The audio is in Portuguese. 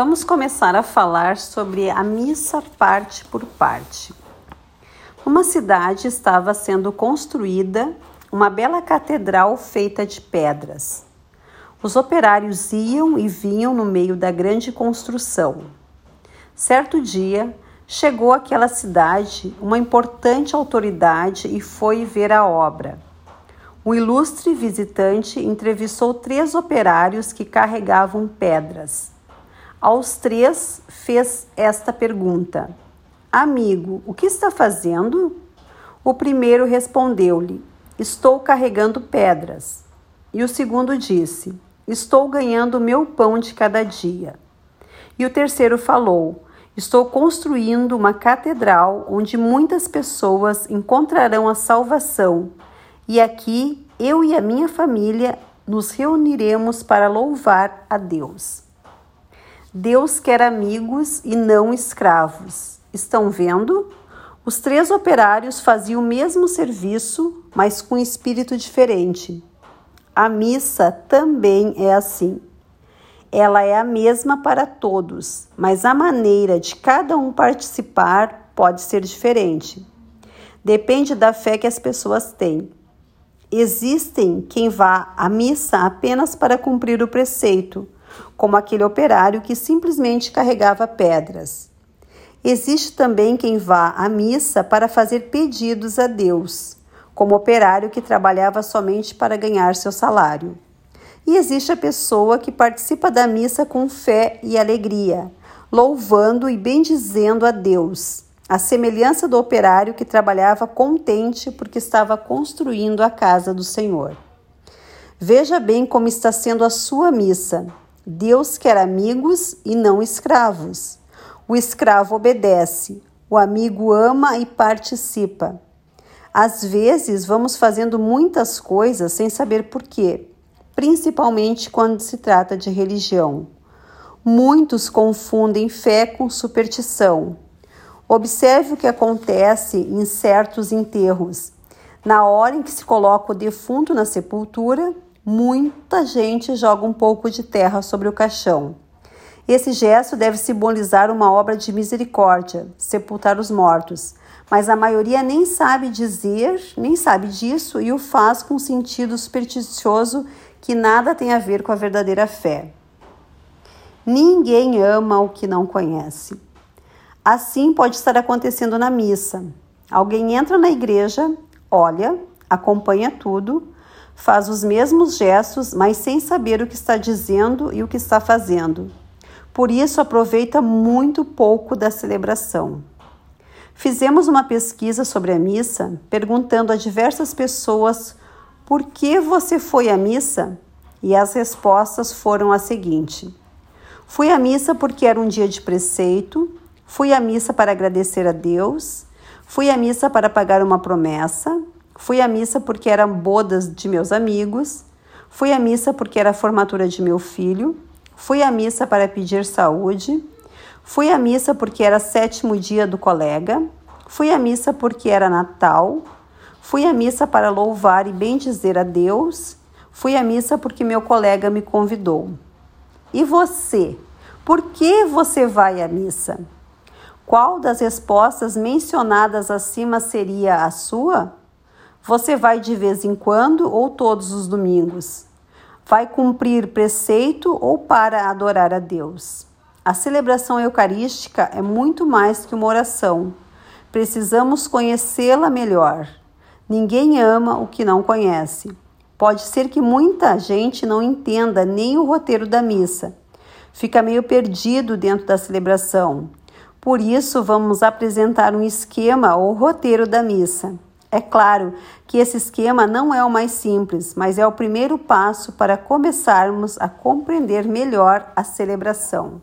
Vamos começar a falar sobre a missa parte por parte. Uma cidade estava sendo construída uma bela catedral feita de pedras. Os operários iam e vinham no meio da grande construção. Certo dia, chegou àquela cidade uma importante autoridade e foi ver a obra. O ilustre visitante entrevistou três operários que carregavam pedras. Aos três fez esta pergunta: Amigo, o que está fazendo? O primeiro respondeu-lhe: Estou carregando pedras. E o segundo disse: Estou ganhando meu pão de cada dia. E o terceiro falou: Estou construindo uma catedral onde muitas pessoas encontrarão a salvação. E aqui eu e a minha família nos reuniremos para louvar a Deus. Deus quer amigos e não escravos. Estão vendo? Os três operários faziam o mesmo serviço, mas com espírito diferente. A missa também é assim. Ela é a mesma para todos, mas a maneira de cada um participar pode ser diferente. Depende da fé que as pessoas têm. Existem quem vá à missa apenas para cumprir o preceito como aquele operário que simplesmente carregava pedras. Existe também quem vá à missa para fazer pedidos a Deus, como operário que trabalhava somente para ganhar seu salário. E existe a pessoa que participa da missa com fé e alegria, louvando e bendizendo a Deus, a semelhança do operário que trabalhava contente porque estava construindo a casa do Senhor. Veja bem como está sendo a sua missa. Deus quer amigos e não escravos. O escravo obedece, o amigo ama e participa. Às vezes vamos fazendo muitas coisas sem saber porquê, principalmente quando se trata de religião. Muitos confundem fé com superstição. Observe o que acontece em certos enterros. Na hora em que se coloca o defunto na sepultura, muita gente joga um pouco de terra sobre o caixão. Esse gesto deve simbolizar uma obra de misericórdia, sepultar os mortos, mas a maioria nem sabe dizer, nem sabe disso e o faz com sentido supersticioso que nada tem a ver com a verdadeira fé. Ninguém ama o que não conhece. Assim pode estar acontecendo na missa. Alguém entra na igreja, olha, acompanha tudo, faz os mesmos gestos, mas sem saber o que está dizendo e o que está fazendo. Por isso, aproveita muito pouco da celebração. Fizemos uma pesquisa sobre a missa, perguntando a diversas pessoas por que você foi à missa? E as respostas foram as seguintes: Fui à missa porque era um dia de preceito, fui à missa para agradecer a Deus, fui à missa para pagar uma promessa, Fui à missa porque eram bodas de meus amigos. Fui à missa porque era a formatura de meu filho. Fui à missa para pedir saúde. Fui à missa porque era sétimo dia do colega. Fui à missa porque era Natal. Fui à missa para louvar e bendizer a Deus. Fui à missa porque meu colega me convidou. E você? Por que você vai à missa? Qual das respostas mencionadas acima seria a sua? Você vai de vez em quando ou todos os domingos? Vai cumprir preceito ou para adorar a Deus? A celebração eucarística é muito mais que uma oração. Precisamos conhecê-la melhor. Ninguém ama o que não conhece. Pode ser que muita gente não entenda nem o roteiro da missa. Fica meio perdido dentro da celebração. Por isso, vamos apresentar um esquema ou roteiro da missa. É claro que esse esquema não é o mais simples, mas é o primeiro passo para começarmos a compreender melhor a celebração.